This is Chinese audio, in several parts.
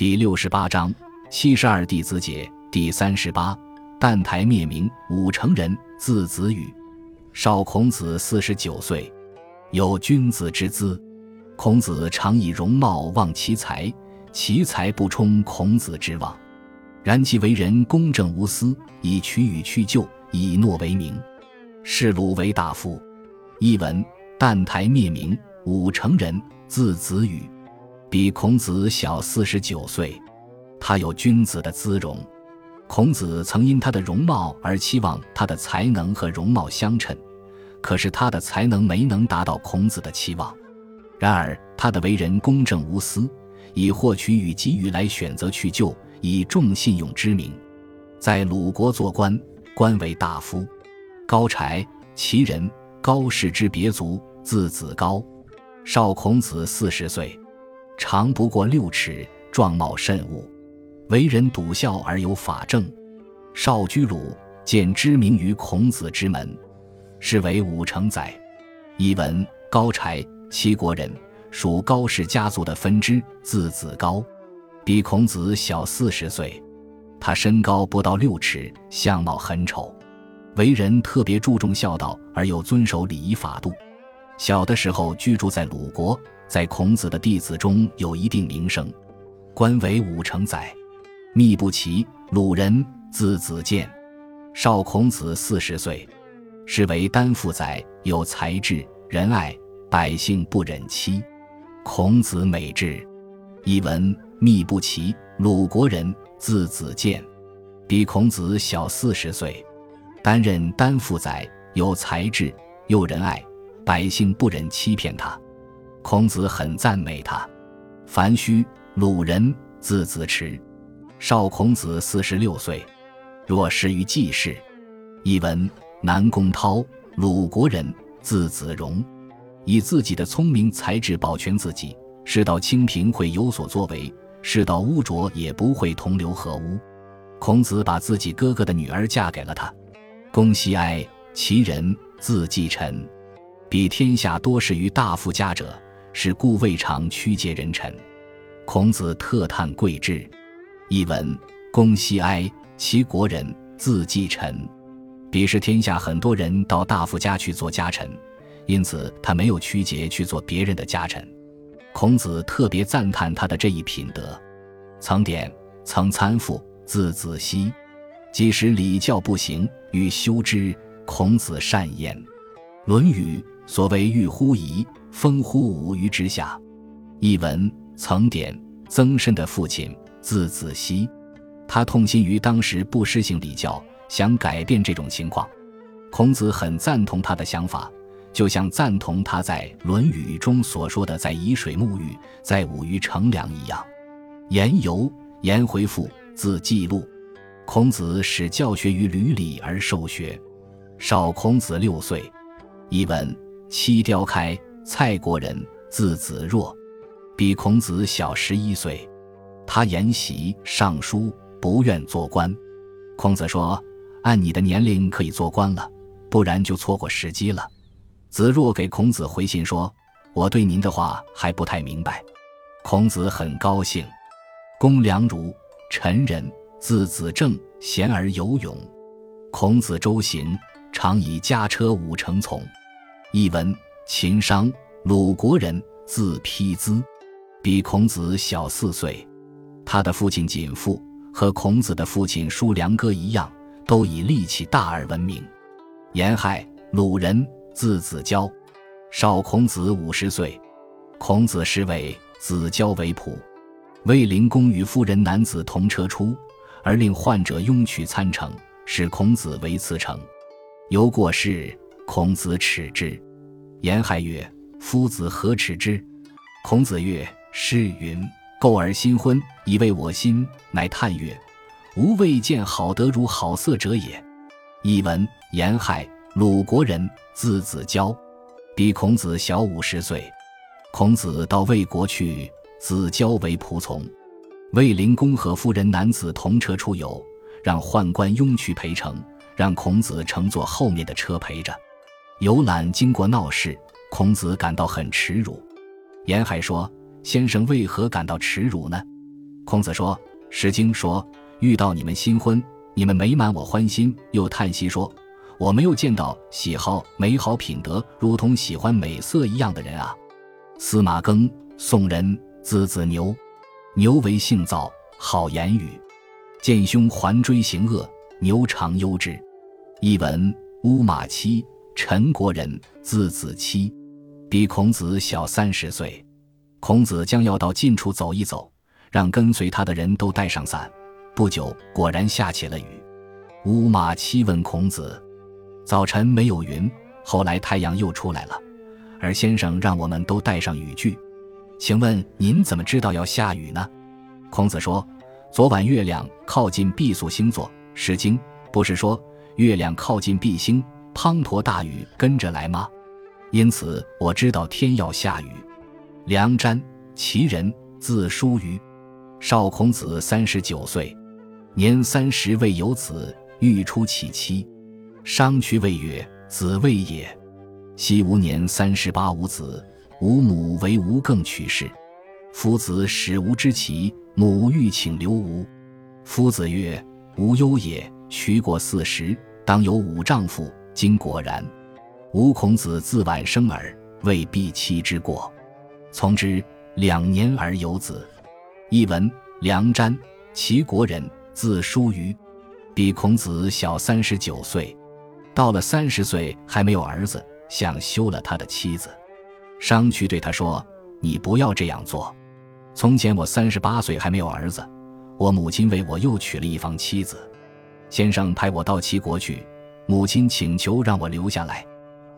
第六十八章七十二弟子解第三十八。旦台灭明，武成人，字子羽，少孔子四十九岁，有君子之姿。孔子常以容貌望其才，其才不充孔子之望。然其为人公正无私，以取与去就，以诺为名。是鲁为大夫。译文：旦台灭明，武成人，字子羽。比孔子小四十九岁，他有君子的姿容。孔子曾因他的容貌而期望他的才能和容貌相称，可是他的才能没能达到孔子的期望。然而他的为人公正无私，以获取与给予来选择去救，以重信用之名，在鲁国做官，官为大夫。高柴，齐人，高氏之别族，字子高，少孔子四十岁。长不过六尺，状貌甚恶，为人笃孝而有法正。少居鲁，见知名于孔子之门，是为武成宰。译文：高柴，齐国人，属高氏家族的分支，字子高，比孔子小四十岁。他身高不到六尺，相貌很丑，为人特别注重孝道而又遵守礼仪法度。小的时候居住在鲁国。在孔子的弟子中有一定名声，官为武成宰。密不齐，鲁人，字子建，少孔子四十岁，是为丹父宰，有才智，仁爱，百姓不忍欺。孔子美志。译文：密不齐，鲁国人，字子建，比孔子小四十岁，担任丹父宰，有才智，又仁爱，百姓不忍欺骗他。孔子很赞美他。樊须，鲁人，字子迟，少孔子四十六岁，若失于季氏。译文：南宫涛，鲁国人，字子荣，以自己的聪明才智保全自己，世道清贫会有所作为，世道污浊也不会同流合污。孔子把自己哥哥的女儿嫁给了他。公西哀，其人，字季臣，比天下多事于大夫家者。是故未尝曲解人臣。孔子特叹贵志。译文：公西哀，其国人，自季臣。彼时天下很多人到大夫家去做家臣，因此他没有曲节去做别人的家臣。孔子特别赞叹他的这一品德。曾点，曾参父，字子熙。即使礼教不行，欲修之，孔子善言。《论语》所谓“欲乎夷”。封乎五鱼之下。译文：曾点，曾参的父亲，字子熙。他痛心于当时不施行礼教，想改变这种情况。孔子很赞同他的想法，就像赞同他在《论语》中所说的“在沂水沐浴，在武于乘凉”一样。言由，颜回父，字季路。孔子始教学于吕礼而受学，少孔子六岁。译文：七雕开。蔡国人，字子若，比孔子小十一岁。他研习尚书，不愿做官。孔子说：“按你的年龄可以做官了，不然就错过时机了。”子若给孔子回信说：“我对您的话还不太明白。”孔子很高兴。公良如，陈人，字子正，贤而有勇。孔子周行，常以驾车五乘从。译文。秦商，鲁国人，字丕兹，比孔子小四岁。他的父亲景父和孔子的父亲叔良哥一样，都以力气大而闻名。颜亥，鲁人，字子交，少孔子五十岁。孔子是为子交为仆。卫灵公与夫人男子同车出，而令患者拥取参乘，使孔子为次乘。由过世，孔子耻之。颜亥曰：“夫子何耻之？”孔子曰：“诗云：‘构而新婚，以慰我心。’乃叹曰：‘吾未见好德如好色者也。’”译文：颜亥，鲁国人，字子交，比孔子小五十岁。孔子到魏国去，子交为仆从。卫灵公和夫人男子同车出游，让宦官拥去陪乘，让孔子乘坐后面的车陪着。游览经过闹市，孔子感到很耻辱。颜海说：“先生为何感到耻辱呢？”孔子说：“《诗经》说，遇到你们新婚，你们美满我欢心。”又叹息说：“我没有见到喜好美好品德，如同喜欢美色一样的人啊。”司马庚，宋人，字子牛，牛为性躁，好言语，见兄还追行恶，牛常忧之。译文：乌马期，陈国人，字子期，比孔子小三十岁。孔子将要到近处走一走。让跟随他的人都带上伞。不久，果然下起了雨。乌马期问孔子：“早晨没有云，后来太阳又出来了，而先生让我们都带上雨具，请问您怎么知道要下雨呢？”孔子说：“昨晚月亮靠近毕宿星座，《诗经》不是说月亮靠近毕星，滂沱大雨跟着来吗？因此我知道天要下雨。”梁詹，齐人，字叔虞。少孔子三十九岁，年三十未有子，欲出其妻。商渠谓曰：“子谓也。昔吾年三十八无子，吾母为吾更取士。夫子使吾之齐，母欲请留吾。夫子曰：‘吾忧也。渠过四十，当有五丈夫。’今果然。吾孔子自晚生耳，未必妻之过。从之两年而有子。”译文：梁詹，齐国人，字叔虞，比孔子小三十九岁。到了三十岁还没有儿子，想休了他的妻子。商渠对他说：“你不要这样做。从前我三十八岁还没有儿子，我母亲为我又娶了一房妻子。先生派我到齐国去，母亲请求让我留下来。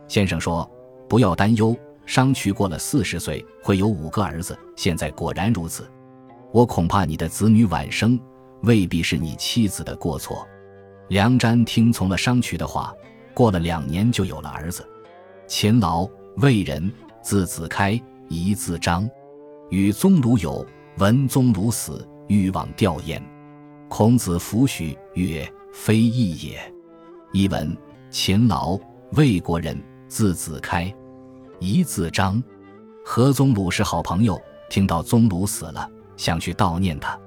先生说：不要担忧，商渠过了四十岁会有五个儿子。现在果然如此。”我恐怕你的子女晚生，未必是你妻子的过错。梁詹听从了商渠的话，过了两年就有了儿子。勤劳，魏人，字子开，一字章，与宗鲁有。闻宗鲁死，欲往吊唁。孔子弗许，曰：“非义也。”译文：勤劳，魏国人，字子开，一字章，和宗鲁是好朋友。听到宗鲁死了。想去悼念他，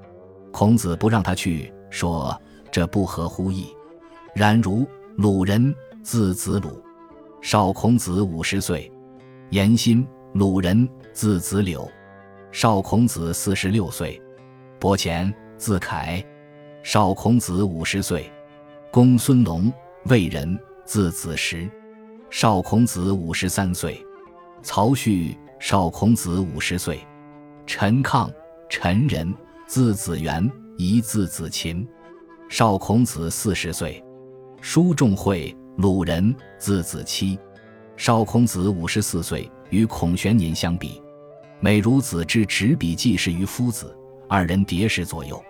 孔子不让他去，说这不合乎意。然如鲁人，字子鲁，少孔子五十岁。颜心，鲁人，字子柳，少孔子四十六岁。伯虔，字凯，少孔子五十岁。公孙龙，魏人，字子时，少孔子五十三岁。曹旭，少孔子五十岁。陈亢。陈人，字子元，一字子琴，少孔子四十岁。叔仲会，鲁人，字子期，少孔子五十四岁，与孔玄年相比。美孺子之执笔记事于夫子，二人叠十左右。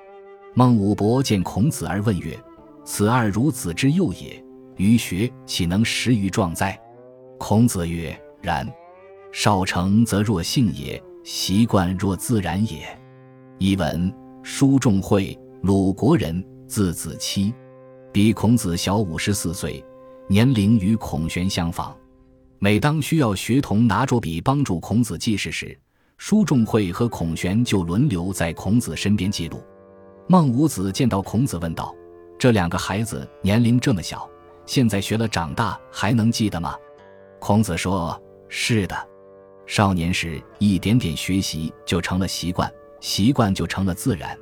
孟武伯见孔子而问曰：“此二孺子之幼也，于学岂能识于壮哉？”孔子曰：“然。少成则若性也，习惯若自然也。”译文：叔仲会，鲁国人，字子期，比孔子小五十四岁，年龄与孔玄相仿。每当需要学童拿着笔帮助孔子记事时，叔仲会和孔玄就轮流在孔子身边记录。孟武子见到孔子，问道：“这两个孩子年龄这么小，现在学了，长大还能记得吗？”孔子说：“是的，少年时一点点学习就成了习惯。”习惯就成了自然。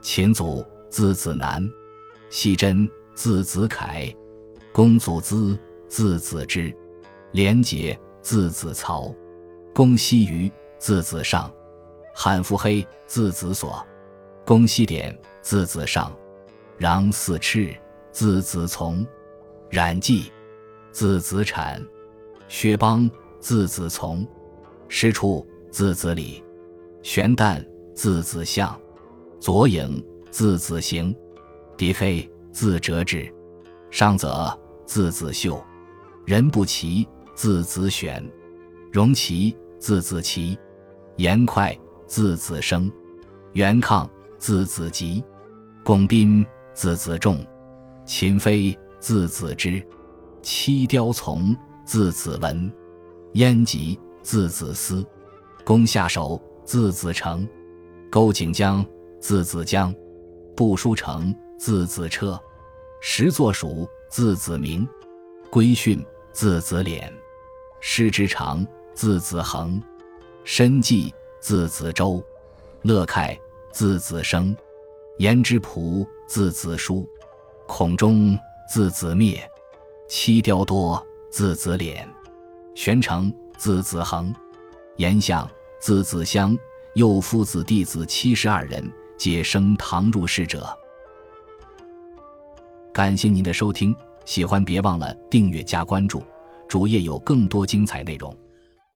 秦祖字子南，系真字子凯，公祖资字子之，廉洁字子曹，公西于字子上，韩腹黑字子所，公西典字子上，穰四赤字子从，冉季字子产，薛邦字子从，师处字子礼，玄旦。字子相，左影字子行，狄飞字哲志，上泽字子秀，任不齐字子选，荣齐字子齐，严快字子生，袁抗字子吉，巩斌字子仲，秦飞字子之，七雕从字子文，燕吉字子思，公下手字子成。勾景江，字子江；步书成，字子车；石作蜀，字子明；归训，字子敛；师之长，字子恒；申纪，字子周；乐开，字子生；颜之仆，字子书；孔中，字子灭；七雕多，字子敛；玄成，字子恒；颜相，字子香。幼夫子弟子七十二人，皆升堂入室者。感谢您的收听，喜欢别忘了订阅加关注，主页有更多精彩内容。